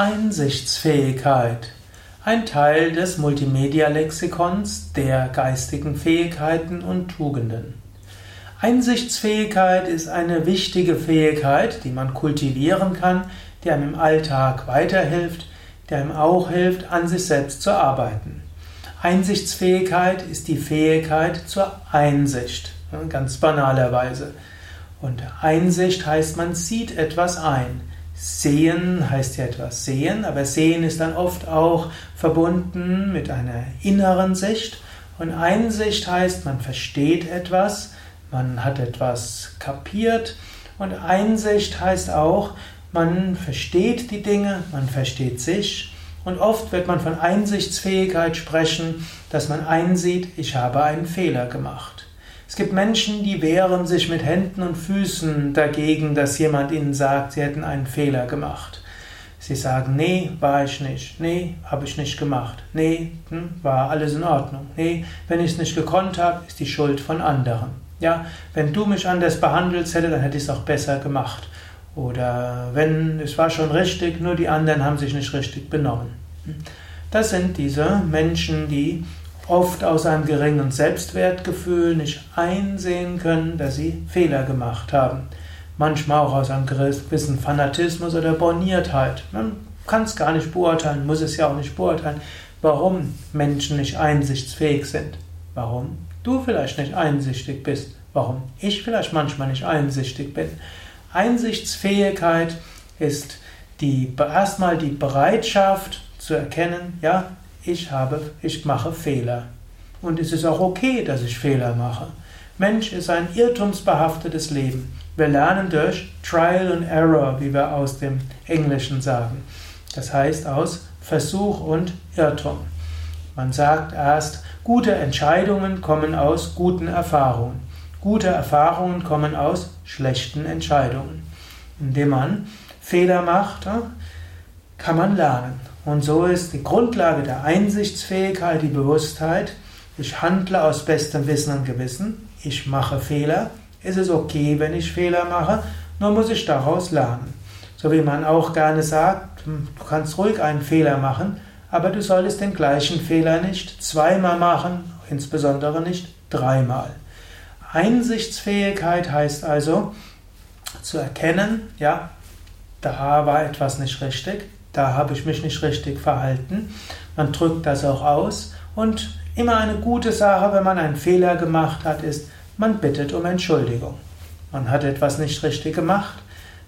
Einsichtsfähigkeit. Ein Teil des Multimedia-Lexikons der geistigen Fähigkeiten und Tugenden. Einsichtsfähigkeit ist eine wichtige Fähigkeit, die man kultivieren kann, die einem im Alltag weiterhilft, die einem auch hilft, an sich selbst zu arbeiten. Einsichtsfähigkeit ist die Fähigkeit zur Einsicht, ganz banalerweise. Und Einsicht heißt, man sieht etwas ein. Sehen heißt ja etwas sehen, aber sehen ist dann oft auch verbunden mit einer inneren Sicht. Und Einsicht heißt, man versteht etwas, man hat etwas kapiert. Und Einsicht heißt auch, man versteht die Dinge, man versteht sich. Und oft wird man von Einsichtsfähigkeit sprechen, dass man einsieht, ich habe einen Fehler gemacht. Es gibt Menschen, die wehren sich mit Händen und Füßen dagegen, dass jemand ihnen sagt, sie hätten einen Fehler gemacht. Sie sagen, nee, war ich nicht. Nee, habe ich nicht gemacht. Nee, hm, war alles in Ordnung. Nee, wenn ich es nicht gekonnt habe, ist die Schuld von anderen. Ja, wenn du mich anders behandelt hättest, dann hätte ich es auch besser gemacht. Oder wenn es war schon richtig, nur die anderen haben sich nicht richtig benommen. Hm. Das sind diese Menschen, die oft aus einem geringen Selbstwertgefühl nicht einsehen können, dass sie Fehler gemacht haben. Manchmal auch aus einem gewissen Fanatismus oder Borniertheit. Man kann es gar nicht beurteilen, muss es ja auch nicht beurteilen, warum Menschen nicht einsichtsfähig sind. Warum du vielleicht nicht einsichtig bist. Warum ich vielleicht manchmal nicht einsichtig bin. Einsichtsfähigkeit ist die, erstmal die Bereitschaft zu erkennen, ja, ich habe, ich mache Fehler. Und es ist auch okay, dass ich Fehler mache. Mensch ist ein irrtumsbehaftetes Leben. Wir lernen durch Trial and Error, wie wir aus dem Englischen sagen. Das heißt aus Versuch und Irrtum. Man sagt erst, gute Entscheidungen kommen aus guten Erfahrungen. Gute Erfahrungen kommen aus schlechten Entscheidungen. Indem man Fehler macht, kann man lernen. Und so ist die Grundlage der Einsichtsfähigkeit die Bewusstheit, ich handle aus bestem Wissen und Gewissen, ich mache Fehler, es ist okay, wenn ich Fehler mache, nur muss ich daraus lernen. So wie man auch gerne sagt, hm, du kannst ruhig einen Fehler machen, aber du solltest den gleichen Fehler nicht zweimal machen, insbesondere nicht dreimal. Einsichtsfähigkeit heißt also zu erkennen, ja, da war etwas nicht richtig, da habe ich mich nicht richtig verhalten. Man drückt das auch aus und immer eine gute Sache, wenn man einen Fehler gemacht hat, ist, man bittet um Entschuldigung. Man hat etwas nicht richtig gemacht,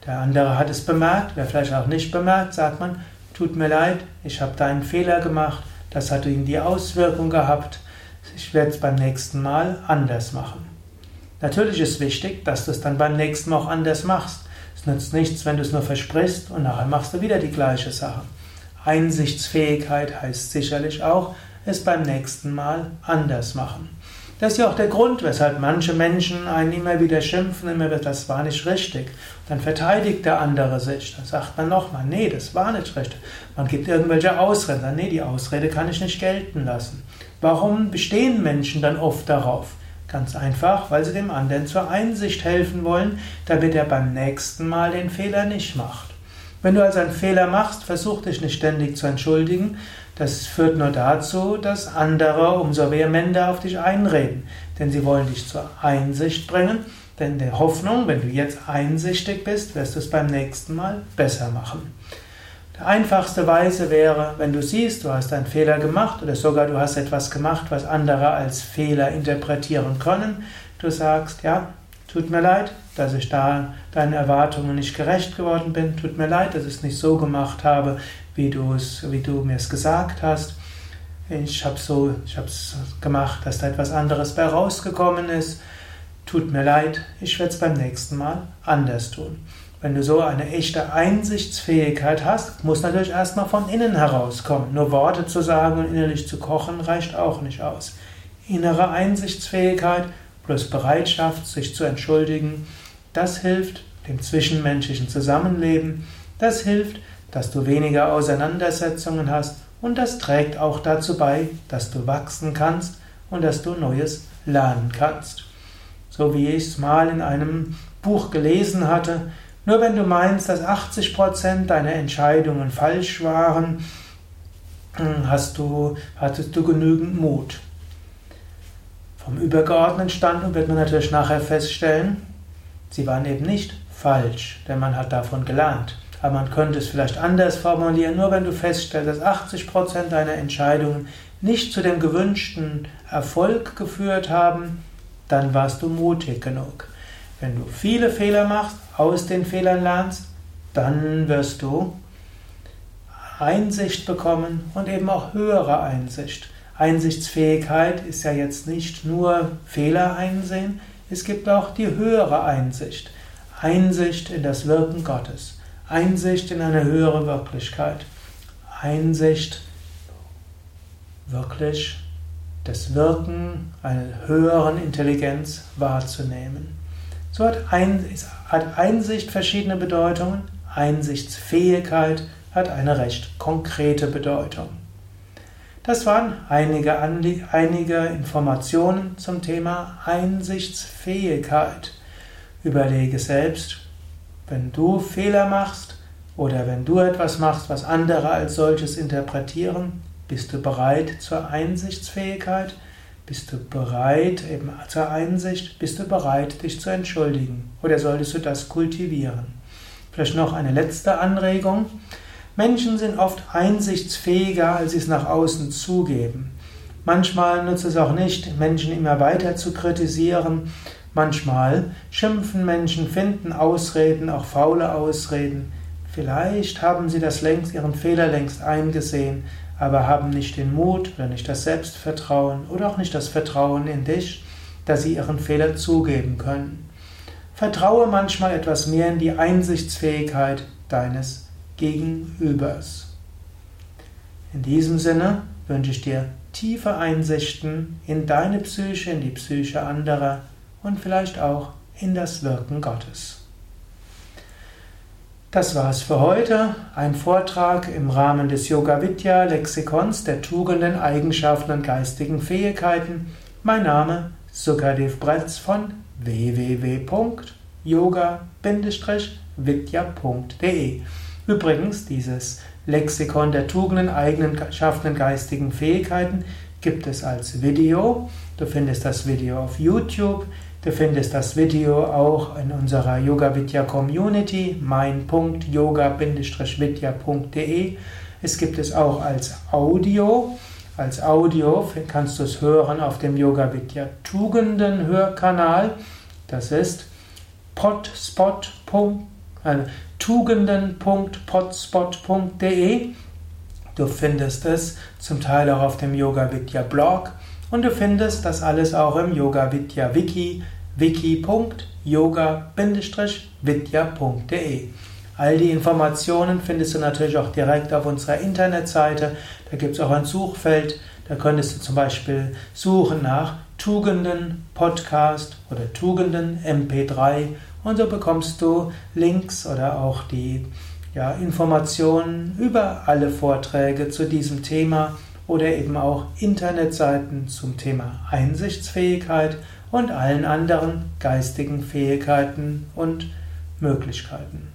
der andere hat es bemerkt, wer vielleicht auch nicht bemerkt, sagt man, tut mir leid, ich habe da einen Fehler gemacht, das hat ihnen die Auswirkung gehabt, ich werde es beim nächsten Mal anders machen. Natürlich ist wichtig, dass du es dann beim nächsten Mal auch anders machst. Es nützt nichts, wenn du es nur versprichst und nachher machst du wieder die gleiche Sache. Einsichtsfähigkeit heißt sicherlich auch, es beim nächsten Mal anders machen. Das ist ja auch der Grund, weshalb manche Menschen einen immer wieder schimpfen, immer wieder, das war nicht richtig. Dann verteidigt der andere sich. Dann sagt man nochmal, nee, das war nicht richtig. Man gibt irgendwelche Ausreden. Dann, nee, die Ausrede kann ich nicht gelten lassen. Warum bestehen Menschen dann oft darauf? Ganz einfach, weil sie dem anderen zur Einsicht helfen wollen, damit er beim nächsten Mal den Fehler nicht macht. Wenn du also einen Fehler machst, versuch dich nicht ständig zu entschuldigen. Das führt nur dazu, dass andere umso vehementer auf dich einreden. Denn sie wollen dich zur Einsicht bringen. Denn der Hoffnung, wenn du jetzt einsichtig bist, wirst du es beim nächsten Mal besser machen. Die einfachste Weise wäre, wenn du siehst, du hast einen Fehler gemacht oder sogar du hast etwas gemacht, was andere als Fehler interpretieren können. Du sagst, ja, tut mir leid, dass ich da deinen Erwartungen nicht gerecht geworden bin. Tut mir leid, dass ich es nicht so gemacht habe, wie, du es, wie du mir es gesagt hast. Ich habe so, ich habe es gemacht, dass da etwas anderes bei rausgekommen ist. Tut mir leid, ich werde es beim nächsten Mal anders tun. Wenn du so eine echte Einsichtsfähigkeit hast, muss natürlich erstmal von innen herauskommen. Nur Worte zu sagen und innerlich zu kochen reicht auch nicht aus. Innere Einsichtsfähigkeit plus Bereitschaft, sich zu entschuldigen, das hilft dem zwischenmenschlichen Zusammenleben, das hilft, dass du weniger Auseinandersetzungen hast und das trägt auch dazu bei, dass du wachsen kannst und dass du Neues lernen kannst. So wie ich es mal in einem Buch gelesen hatte, Nur wenn du meinst, dass 80% deiner Entscheidungen falsch waren, hast du, hattest du genügend Mut. Vom übergeordneten Standpunkt wird man natürlich nachher feststellen, sie waren eben nicht falsch, denn man hat davon gelernt. Aber man könnte es vielleicht anders formulieren, nur wenn du feststellst, dass 80% deiner Entscheidungen nicht zu dem gewünschten Erfolg geführt haben, dann warst du mutig genug. Wenn du viele Fehler machst, aus den Fehlern lernst, dann wirst du Einsicht bekommen und eben auch höhere Einsicht. Einsichtsfähigkeit ist ja jetzt nicht nur Fehler einsehen, es gibt auch die höhere Einsicht. Einsicht in das Wirken Gottes, Einsicht in eine höhere Wirklichkeit, Einsicht wirklich das Wirken einer höheren Intelligenz wahrzunehmen. So hat, Einsicht verschiedene Bedeutungen, Einsichtsfähigkeit hat eine recht konkrete Bedeutung. Das waren einige, einige Informationen zum Thema Einsichtsfähigkeit. Überlege selbst, wenn du Fehler machst oder wenn du etwas machst, was andere als solches interpretieren, bist du bereit zur Einsichtsfähigkeit? Bist du bereit eben zur Einsicht? Bist du bereit, dich zu entschuldigen? Oder solltest du das kultivieren? Vielleicht noch eine letzte Anregung. Menschen sind oft einsichtsfähiger, als sie es nach außen zugeben. Manchmal nutzt es auch nicht, Menschen immer weiter zu kritisieren. Manchmal schimpfen Menschen, finden Ausreden, auch faule Ausreden. Vielleicht haben sie das längst, ihren Fehler längst eingesehen, aber haben nicht den Mut oder nicht das Selbstvertrauen oder auch nicht das Vertrauen in dich, dass sie ihren Fehler zugeben können. Vertraue manchmal etwas mehr in die Einsichtsfähigkeit deines Gegenübers. In diesem Sinne wünsche ich dir tiefe Einsichten in deine Psyche, in die Psyche anderer und vielleicht auch in das Wirken Gottes. Das war's für heute. Ein Vortrag im Rahmen des Yoga Vidya Lexikons der Tugenden, Eigenschaften und geistigen Fähigkeiten. Mein Name Sukadev Bretz von www.yoga-vidya.de Übrigens, dieses Lexikon der Tugenden, Eigenschaften und geistigen Fähigkeiten gibt es als Video. Du findest das Video auf YouTube. Du findest das Video auch in unserer Yoga Vidya Community, mein.yoga-vidya.de. Es gibt es auch als Audio. Als Audio kannst du es hören auf dem Yoga Vidya Tugenden Hörkanal. Das ist potspot.com tugenden.potspot.de. Du findest es zum Teil auch auf dem Yoga Vidya Blog und du findest das alles auch im Yoga Vidya Wiki wiki.yoga-vidya.de. All die Informationen findest du natürlich auch direkt auf unserer Internetseite. Da gibt es auch ein Suchfeld. Da könntest du zum Beispiel suchen nach Tugenden Podcast oder Tugenden MP3 und so bekommst du Links oder auch die ja, Informationen über alle Vorträge zu diesem Thema oder eben auch Internetseiten zum Thema Einsichtsfähigkeit und allen anderen geistigen Fähigkeiten und Möglichkeiten.